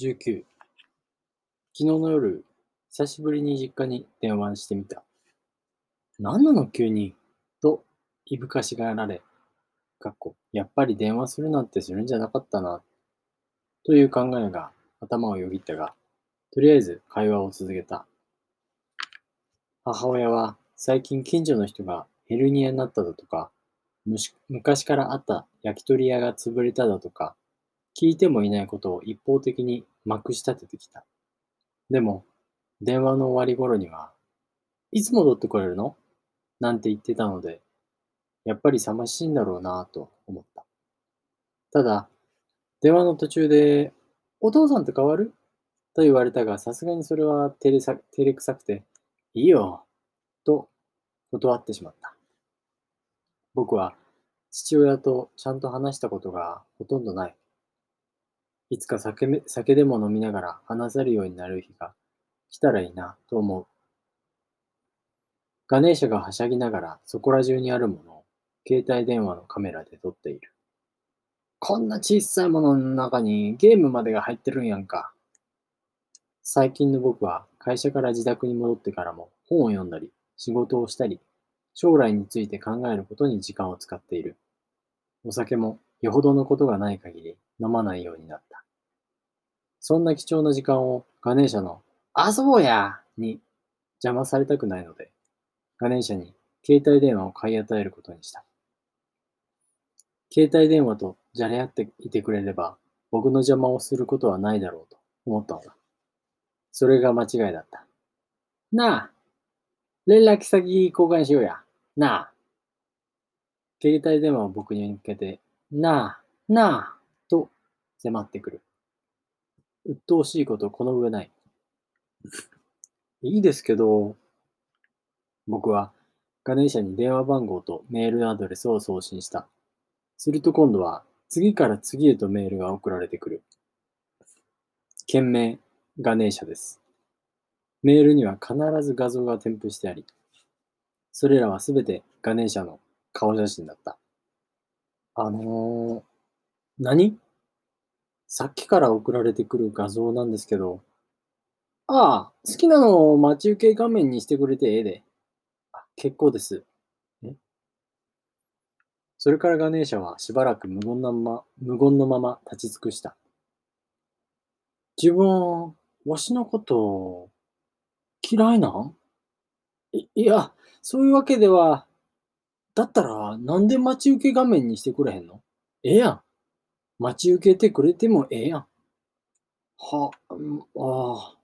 19昨日の夜、久しぶりに実家に電話してみた。何なの急に？と、いぶかしがられ、かっこ、やっぱり電話するなんてするんじゃなかったな、という考えが頭をよぎったが、とりあえず会話を続けた。母親は最近近所の人がヘルニアになっただとか、昔からあった焼き鳥屋が潰れただとか、聞いてもいないことを一方的にまくし立ててきた。でも、電話の終わり頃には、いつ戻ってこれるの？なんて言ってたので、やっぱり寂しいんだろうなぁと思った。ただ、電話の途中で、お父さんと変わる？と言われたが、さすがにそれは照れさ照れくさくて、いいよ、と断ってしまった。僕は父親とちゃんと話したことがほとんどない。いつか酒め酒でも飲みながら話せるようになる日が来たらいいなと思う。ガネーシャがはしゃぎながらそこら中にあるものを携帯電話のカメラで撮っている。こんな小さいものの中にゲームまでが入ってるんやんか。最近の僕は会社から自宅に戻ってからも本を読んだり、仕事をしたり、将来について考えることに時間を使っている。お酒もよほどのことがない限り飲まないようになった。そんな貴重な時間をガネーシャの遊ぼうやに邪魔されたくないので、ガネーシャに携帯電話を買い与えることにした。携帯電話とじゃれ合っていてくれれば、僕の邪魔をすることはないだろうと思ったのだ。それが間違いだった。なあ、連絡先交換しようや。なあ。携帯電話を僕に向けて、なあ、なあ、と迫ってくる。鬱陶しいことこの上ない。いいですけど、僕はガネーシャに電話番号とメールアドレスを送信した。すると今度は次から次へとメールが送られてくる。件名、ガネーシャです。メールには必ず画像が添付してあり、それらはすべてガネーシャの顔写真だった。あのー、何？さっきから送られてくる画像なんですけど、ああ、好きなのを待ち受け画面にしてくれてええで。結構です。え？それからガネーシャはしばらく無言のまま、無言のまま立ち尽くした。自分、わしのこと嫌いなん？いいや、そういうわけでは、だったらなんで待ち受け画面にしてくれへんの？ええやん。待ち受けてくれてもええやん。は、ああ。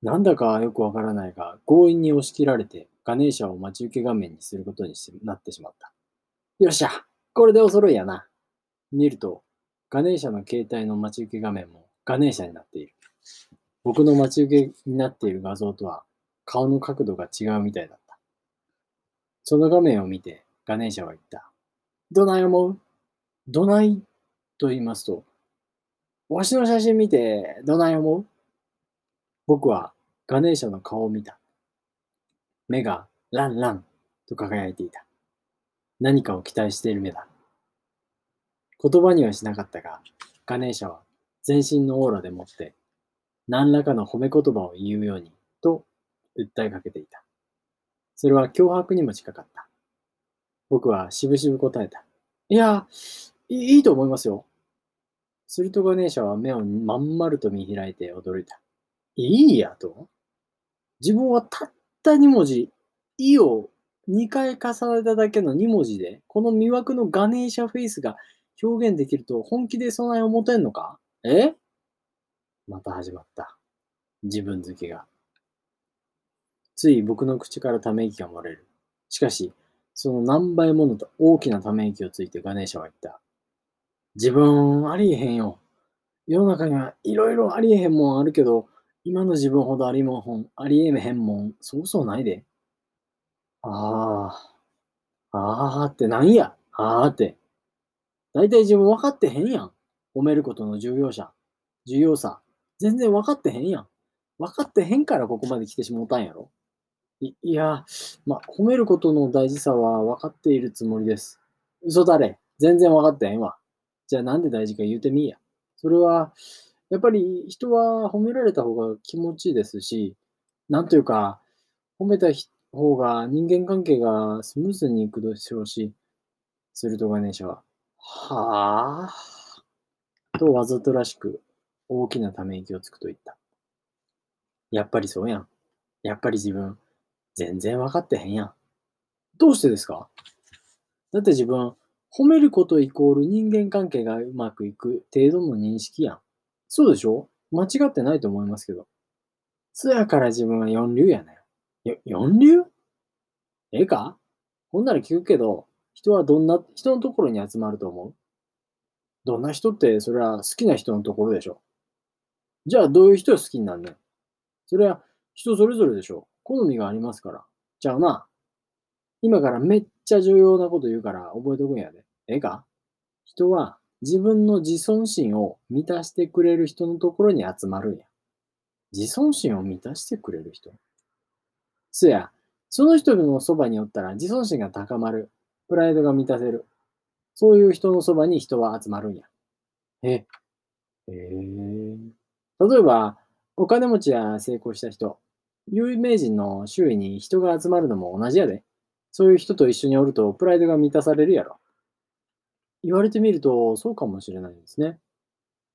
なんだかよくわからないが、強引に押し切られて、ガネーシャを待ち受け画面にすることになってしまった。よっしゃこれでお揃いやな。見ると、ガネーシャの携帯の待ち受け画面もガネーシャになっている。僕の待ち受けになっている画像とは顔の角度が違うみたいだった。その画面を見てガネーシャは言った。どない思う？どないと言いますと、わしの写真見てどない思う？僕はガネーシャの顔を見た。目がランランと輝いていた。何かを期待している目だ。言葉にはしなかったが、ガネーシャは全身のオーラでもって、何らかの褒め言葉を言うように、と訴えかけていた。それは脅迫にも近かった。僕はしぶしぶ答えた。いや、いいと思いますよ。するとガネーシャは目をまん丸と見開いて驚いた。いいやと自分はたった2文字、いを2回重ねただけの2文字で、この魅惑のガネーシャフェイスが表現できると本気で備えを持てんのか？え？また始まった。自分好きが。つい僕の口からため息が漏れる。しかし、その何倍ものと大きなため息をついてガネーシャは言った。自分ありえへんよ。世の中にはいろいろありえへんもんあるけど、今の自分ほどありもん、ありえへんもん、そうそうないで。ああ、ああってなんや、ああって。だいたい自分分かってへんやん。褒めることの重要者、重要さ。全然分かってへんやん。分かってへんからここまで来てしもうたんやろ。いいや、ま、褒めることの大事さは分かっているつもりです。嘘だれ。全然分かってへんわ。じゃあなんで大事か言うてみいや。それは、やっぱり人は褒められた方が気持ちいいですし、なんというか、褒めた方が人間関係がスムーズにいくでしょうし、するとガネーシャは、はぁ、とわざとらしく大きなため息をつくと言った。やっぱりそうやん。やっぱり自分、全然わかってへんやん。どうしてですか？だって自分、褒めることイコール人間関係がうまくいく程度の認識やん。そうでしょ？間違ってないと思いますけど。そやから自分は四流やねん。よ、四流？ええか？ほんなら聞くけど、人はどんな人のところに集まると思う？どんな人ってそれは好きな人のところでしょ。じゃあどういう人を好きになんねん？それは人それぞれでしょ。好みがありますから。ちゃうな。今からめっちゃ重要なこと言うから覚えとくんやで。ええか人は自分の自尊心を満たしてくれる人のところに集まるんや。自尊心を満たしてくれる人そや、その人のそばにおったら自尊心が高まる。プライドが満たせる。そういう人のそばに人は集まるんや。え、へえ。例えば、お金持ちや成功した人、有名人の周囲に人が集まるのも同じやで。そういう人と一緒におるとプライドが満たされるやろ。言われてみるとそうかもしれないですね。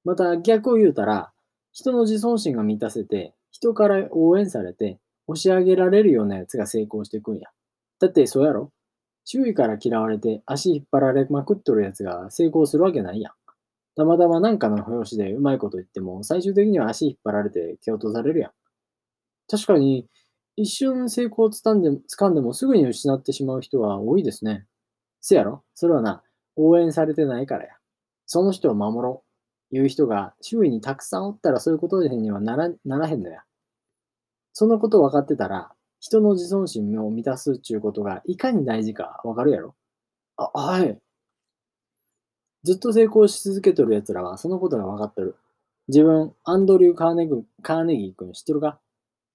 また逆を言うたら、人の自尊心が満たせて、人から応援されて、押し上げられるようなやつが成功していくんや。だってそうやろ周囲から嫌われて足引っ張られまくっとるやつが成功するわけないやん。たまたまなんかの拍子でうまいこと言っても、最終的には足引っ張られて蹴落とされるやん。確かに、一瞬成功をつかんで掴んでもすぐに失ってしまう人は多いですね。せやろそれはな、応援されてないからや。その人を守ろう。いう人が周囲にたくさんおったらそういうことにはならならへんのや。そのこと分かってたら、人の自尊心を満たすっちゅうことがいかに大事か分かるやろあ、はい。ずっと成功し続けとる奴らはそのことが分かってる。自分、アンドリュー・カーネグカーネギー君知ってるか？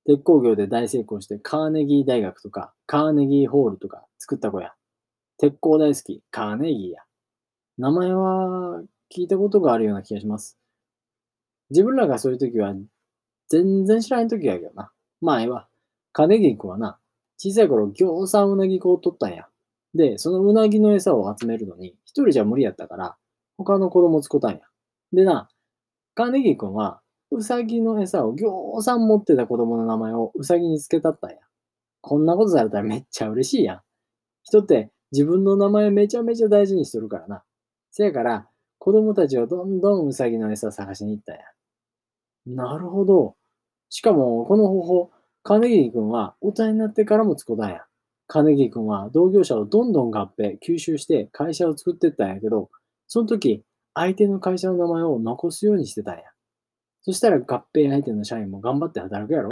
鉄鋼業で大成功してカーネギー大学とかカーネギーホールとか作った子や。鉄鋼大好き、カーネギーや。名前は聞いたことがあるような気がします。自分らがそういう時は全然知らない時やけどな。まあええわ。カーネギー君はな、小さい頃行さんうなぎ粉を取ったんや。で、そのうなぎの餌を集めるのに一人じゃ無理やったから、他の子供を使ったんや。でな、カーネギ君はうさぎの餌をぎょうさん持ってた子供の名前をうさぎにつけたったんや。こんなことされたらめっちゃ嬉しいやん。人って自分の名前めちゃめちゃ大事にしとるからな。せやから、子供たちはどんどんうさぎの餌探しに行ったんや。なるほど。しかも、この方法、カネギー君は大人になってからも使ったんや。カネギー君は同業者をどんどん合併、吸収して会社を作ってったんやけど、その時、相手の会社の名前を残すようにしてたんや。そしたら合併相手の社員も頑張って働くやろ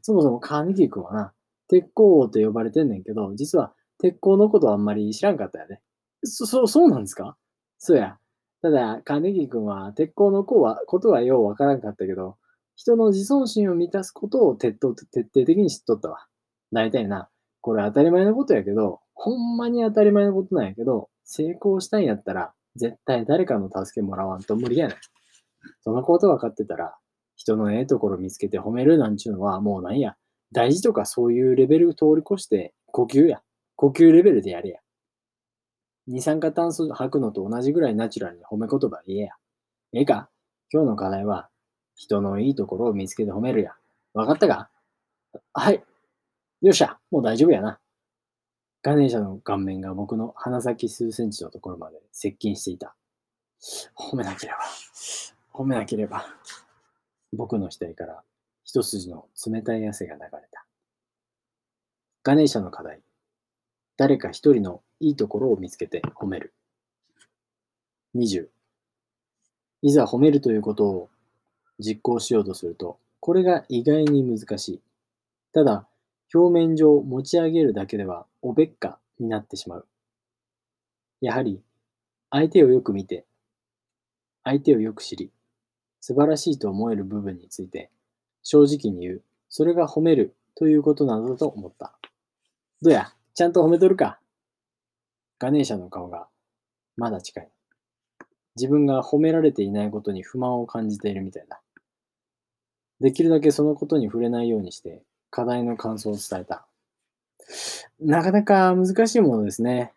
そもそもカーネギー君はな、鉄鋼王と呼ばれてんねんけど、実は鉄鋼のことはあんまり知らんかったやで。そ、そ、そうなんですか？そうや。ただ、カーネギ君は鉄鋼の子は、ことはようわからんかったけど、人の自尊心を満たすことを徹底的に知っとったわ。大体な、これ当たり前のことやけど、ほんまに当たり前のことなんやけど、成功したんやったら、絶対誰かの助けもらわんと無理やねん。そのこと分かってたら、人のええところ見つけて褒めるなんちゅうのはもうなんや。大事とかそういうレベル通り越して呼吸や。呼吸レベルでやれや。二酸化炭素吐くのと同じぐらいナチュラルに褒め言葉言えや。ええか今日の課題は、人のいいところを見つけて褒めるや。わかったか？はい。よっしゃ。もう大丈夫やな。ガネーシャの顔面が僕の鼻先数センチのところまで接近していた。褒めなければ。褒めなければ。僕の額から一筋の冷たい汗が流れた。ガネーシャの課題。誰か一人のいいところを見つけて褒める。20。いざ褒めるということを実行しようとすると、これが意外に難しい。ただ、表面上持ち上げるだけではおべっかになってしまう。やはり、相手をよく見て、相手をよく知り、素晴らしいと思える部分について、正直に言う。それが褒めるということなのだと思った。どうや？ちゃんと褒めとるかガネーシャの顔がまだ近い。自分が褒められていないことに不満を感じているみたいだ。できるだけそのことに触れないようにして、課題の感想を伝えた。なかなか難しいものですね。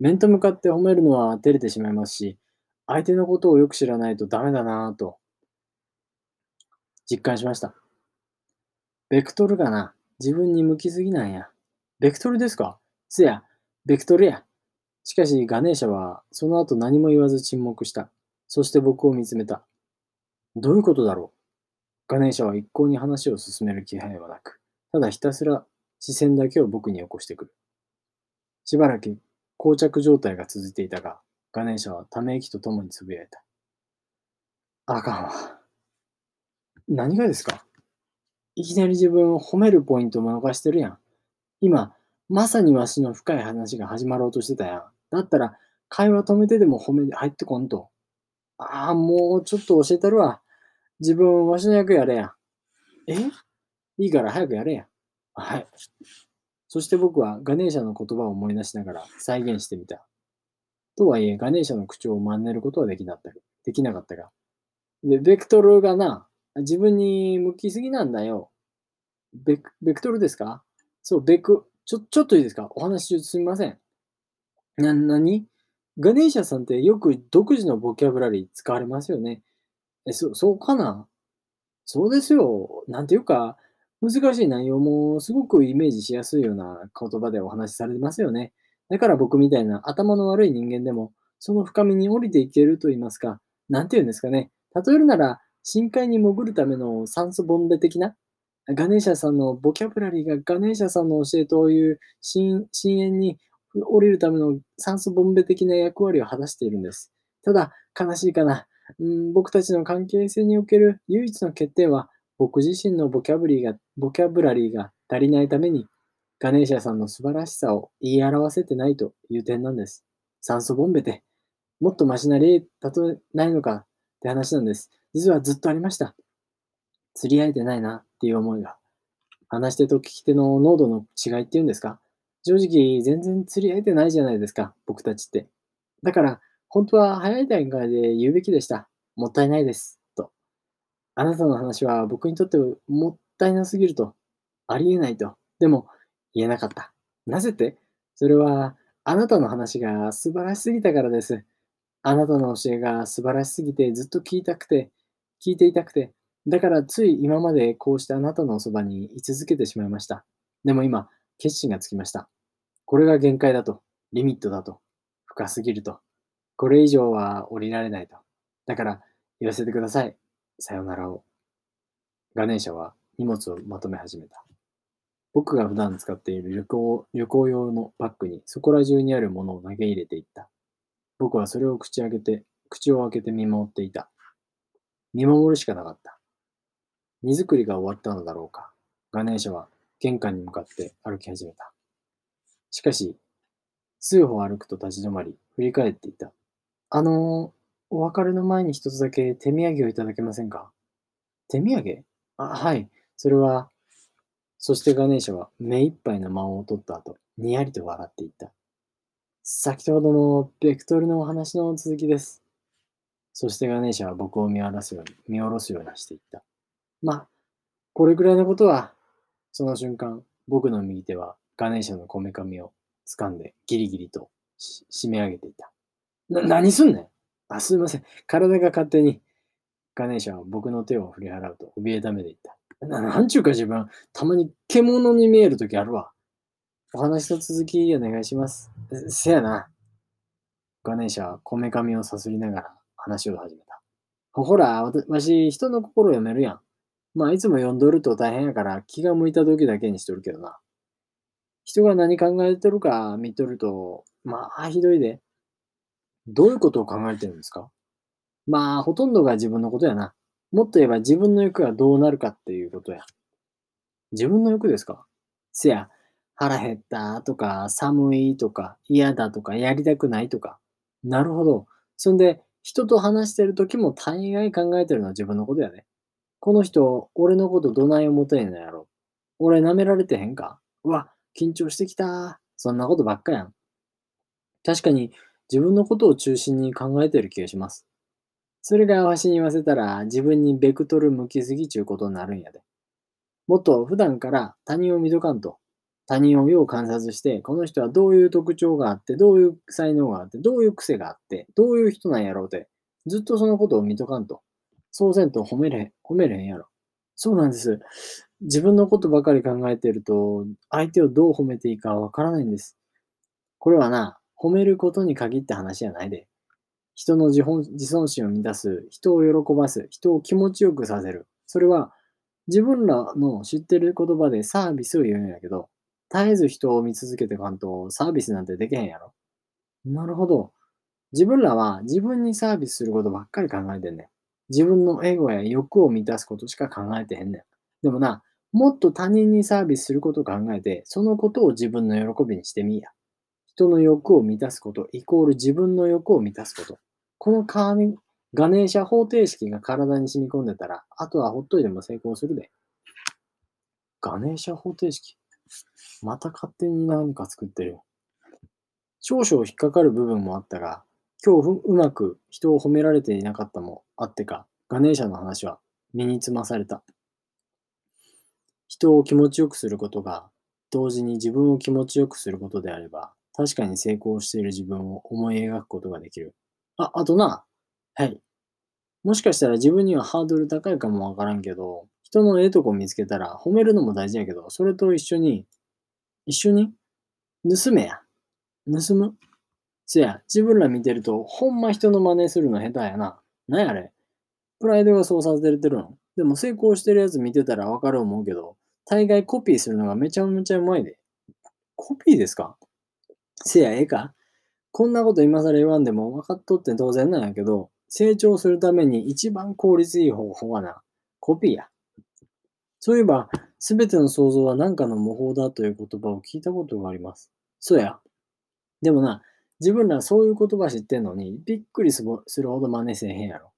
面と向かって褒めるのは照れてしまいますし、相手のことをよく知らないとダメだなぁと、実感しました。ベクトルがな、自分に向きすぎなんや。ベクトルですか？せや、ベクトルや。しかし、ガネーシャはその後何も言わず沈黙した。そして僕を見つめた。どういうことだろう？ガネーシャは一向に話を進める気配はなく、ただひたすら視線だけを僕に起こしてくる。しばらく膠着状態が続いていたが、ガネーシャはため息とともにつぶやいた。あかんわ。何がですか？いきなり自分を褒めるポイントも逃してるやん。今、まさにわしの深い話が始まろうとしてたやん。だったら、会話止めてでも褒め入ってこんと。ああ、もうちょっと教えたるわ。自分、わしの役やれや。え？いいから早くやれや。はい。そして僕はガネーシャの言葉を思い出しながら再現してみた。とはいえ、ガネーシャの口調を真似ることはできなかったできなかったが。で、ベクトルがな、自分に向きすぎなんだよ。ベク、ベクトルですか？そう、ベク、ちょ、ちょっといいですか？お話中すみません。な、なにガネーシャさんってよく独自のボキャブラリー使われますよね。え、そ、そうかな？そうですよ。なんていうか、難しい内容もすごくイメージしやすいような言葉でお話しされてますよね。だから僕みたいな頭の悪い人間でも、その深みに降りていけると言いますか、なんて言うんですかね。例えるなら、深海に潜るための酸素ボンベ的なガネーシャさんのボキャブラリーがガネーシャさんの教えという深淵に降りるための酸素ボンベ的な役割を果たしているんです。ただ、悲しいかな。うん、僕たちの関係性における唯一の欠点は、僕自身のボキャブリーがボキャブラリーが足りないために、ガネーシャさんの素晴らしさを言い表せてないという点なんです。酸素ボンベって、もっとマシな例、例えないのかって話なんです。実はずっとありました。釣り合えてないなっていう思いが。話し手と聞き手の濃度の違いっていうんですか？正直全然釣り合えてないじゃないですか、僕たちって。だから、本当は早い段階で言うべきでした。もったいないです。と。あなたの話は僕にとってもったいなすぎると。ありえないと。でも、言えなかった。なぜってそれは、あなたの話が素晴らしすぎたからです。あなたの教えが素晴らしすぎてずっと聞いたくて、聞いていたくて、だからつい今までこうしてあなたのそばに居続けてしまいました。でも今、決心がつきました。これが限界だと、リミットだと、深すぎると、これ以上は降りられないと。だから言わせてください。さよならを。ガネーシャは荷物をまとめ始めた。僕が普段使っている旅行旅行用のバッグにそこら中にあるものを投げ入れていった。僕はそれを口開けて、口を開けて見守っていた。見守るしかなかった。荷造りが終わったのだろうか。ガネーシャは玄関に向かって歩き始めた。しかし、数歩歩くと立ち止まり、振り返っていた。あのー、お別れの前に一つだけ手土産をいただけませんか？手土産？あ、はい。それは、そしてガネーシャは目いっぱいの間を取った後、にやりと笑っていった。先ほどのベクトルのお話の続きです。そしてガネーシャは僕を見下ろすように、見下ろすようにしていった。まあ、これくらいのことは、その瞬間、僕の右手はガネーシャのこめかみを掴んでギリギリと締め上げていた。な、何すんねんあ、すいません。体が勝手に。ガネーシャは僕の手を振り払うと怯えた目で言った。な、なんちゅうか自分、たまに獣に見えるときあるわ。お話の続きお願いします。せやな。ガネーシャはこめかみをさすりながら話を始めた。ほら、わし、人の心を読めるやん。まあ、いつも読んどると大変やから気が向いた時だけにしとるけどな。人が何考えてるか見とると、まあ、ひどいで。どういうことを考えてるんですか？まあ、ほとんどが自分のことやな。もっと言えば自分の欲がどうなるかっていうことや。自分の欲ですか？せや、腹減ったとか、寒いとか、嫌だとか、やりたくないとか。なるほど。そんで、人と話してる時も大概考えてるのは自分のことやね。この人、俺のことどない思てんのやろ。俺舐められてへんか？うわ、緊張してきた。そんなことばっかやん。確かに自分のことを中心に考えてる気がします。それがわしに言わせたら自分にベクトル向きすぎちゅうことになるんやで。もっと普段から他人を見とかんと。他人をよう観察して、この人はどういう特徴があって、どういう才能があって、どういう癖があって、どういう人なんやろうって、ずっとそのことを見とかんと。そうせんと褒めれん、褒めれへんやろ。そうなんです。自分のことばかり考えてると、相手をどう褒めていいかわからないんです。これはな、褒めることに限った話じゃないで。人の自本自尊心を満たす、人を喜ばす、人を気持ちよくさせる。それは自分らの知ってる言葉でサービスを言うんやけど、絶えず人を見続けてかんとサービスなんてできへんやろ。なるほど。自分らは自分にサービスすることばっかり考えてんねん。自分のエゴや欲を満たすことしか考えてへんねん。でもな、もっと他人にサービスすることを考えて、そのことを自分の喜びにしてみいや。人の欲を満たすことイコール自分の欲を満たすこと。このカーガネーシャ方程式が体に染み込んでたら、あとはほっといても成功するで。ガネーシャ方程式また勝手に何か作ってる。少々引っかかる部分もあったが、今日うまく人を褒められていなかったもあってか、ガネーシャの話は身につまされた。人を気持ちよくすることが、同時に自分を気持ちよくすることであれば、確かに成功している自分を思い描くことができる。あ、あとな、はい。もしかしたら自分にはハードル高いかもわからんけど、人のええとこ見つけたら褒めるのも大事やけど、それと一緒に、一緒に盗めや。盗む？せや、自分ら見てると、ほんま人の真似するの下手やな。なんやれプライドがそうさせてるの？でも成功してるやつ見てたらわかる思うけど、大概コピーするのがめちゃめちゃうまいで。コピーですか？せや、ええか？こんなこと今更言わんでも分かっとって当然なんやけど、成長するために一番効率いい方法はな、コピーや。そういえば、すべての想像は何かの模倣だという言葉を聞いたことがあります。そうや。でもな、自分らそういう言葉知ってんのに、びっくりするほど真似せえへんやろ。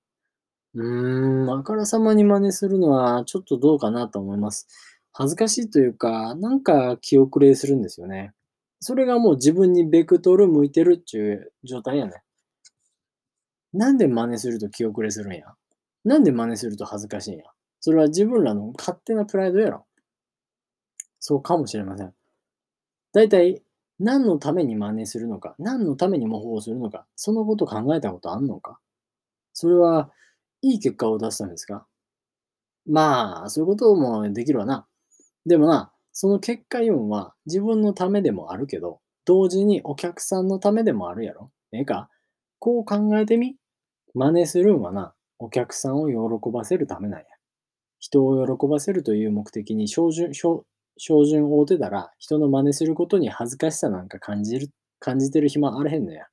うーん、あからさまに真似するのはちょっとどうかなと思います。恥ずかしいというか、なんか気遅れするんですよね。それがもう自分にベクトル向いてるっていう状態やね。なんで真似すると気遅れするんや？なんで真似すると恥ずかしいんや？それは自分らの勝手なプライドやろ。そうかもしれません。大体、何のために真似するのか、何のために模倣するのか、そのこと考えたことあんのか？それは、いい結果を出すためですか？まあ、そういうこともできるわな。でもな、その結果要は自分のためでもあるけど、同時にお客さんのためでもあるやろ？ええか？こう考えてみ？真似するんはな、お客さんを喜ばせるためなんや。人を喜ばせるという目的に照準、準を追うてたら、人の真似することに恥ずかしさなんか感じる、感じてる暇あれへんのや。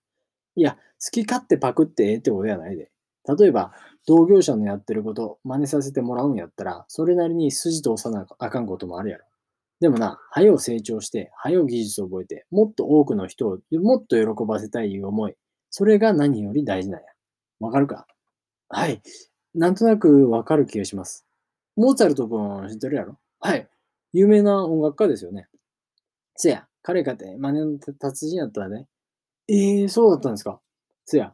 いや、好き勝手パクってええってことやないで。例えば、同業者のやってること、真似させてもらうんやったら、それなりに筋通さなあかんこともあるやろ。でもな、はよ成長して、はよ技術を覚えて、もっと多くの人をもっと喜ばせたいいう思い。それが何より大事なんや。わかるか？はい。なんとなくわかる気がします。モーツァルト君知ってるやろ？はい。有名な音楽家ですよね。せや、彼かて真似の達人やったらね。ええー、そうだったんですか？せや、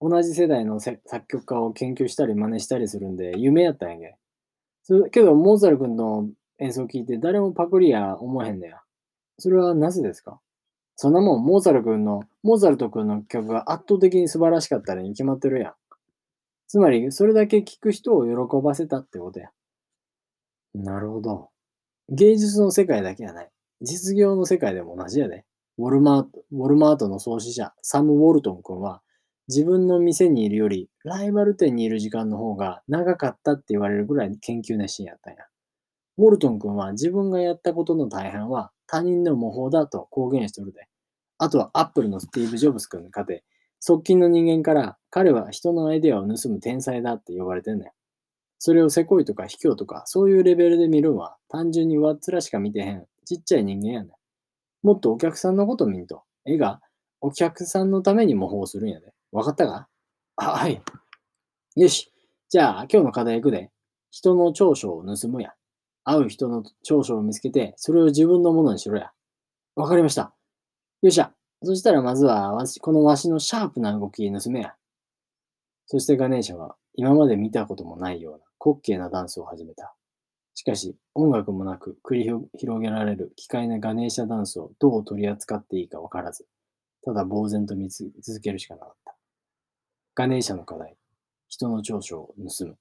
同じ世代の作曲家を研究したり真似したりするんで、有名やったんやけ。それけど、モーツァル君の演奏を聞いて誰もパクリや思わへんのや。それはなぜですか？そんなもん、モーツァル君の、モーツァルト君の曲が圧倒的に素晴らしかったらに決まってるやん。つまり、それだけ聴く人を喜ばせたってことや。なるほど。芸術の世界だけやない。実業の世界でも同じやで。ウォルマート、ウォルマートの創始者、サム・ウォルトン君は、自分の店にいるより、ライバル店にいる時間の方が長かったって言われるぐらい研究熱心やったんや。ウォルトン君は自分がやったことの大半は他人の模倣だと公言しておるで。あとはアップルのスティーブ・ジョブス君に勝て、側近の人間から彼は人のアイデアを盗む天才だって呼ばれてんねん。それをせこいとか卑怯とかそういうレベルで見るんは単純に上っ面しか見てへんちっちゃい人間やねん。もっとお客さんのこと見んと。絵がお客さんのために模倣するんやで。わかったか？あ、はい。よし。じゃあ今日の課題行くで。人の長所を盗むや。会う人の長所を見つけて、それを自分のものにしろや。わかりました。よっしゃ。そしたらまずは、わしこのわしのシャープな動き盗めや。そしてガネーシャは今まで見たこともないような滑稽なダンスを始めた。しかし、音楽もなく繰り広げられる奇怪なガネーシャダンスをどう取り扱っていいかわからず、ただ呆然と見続けるしかなかった。ガネーシャの課題、人の長所を盗む。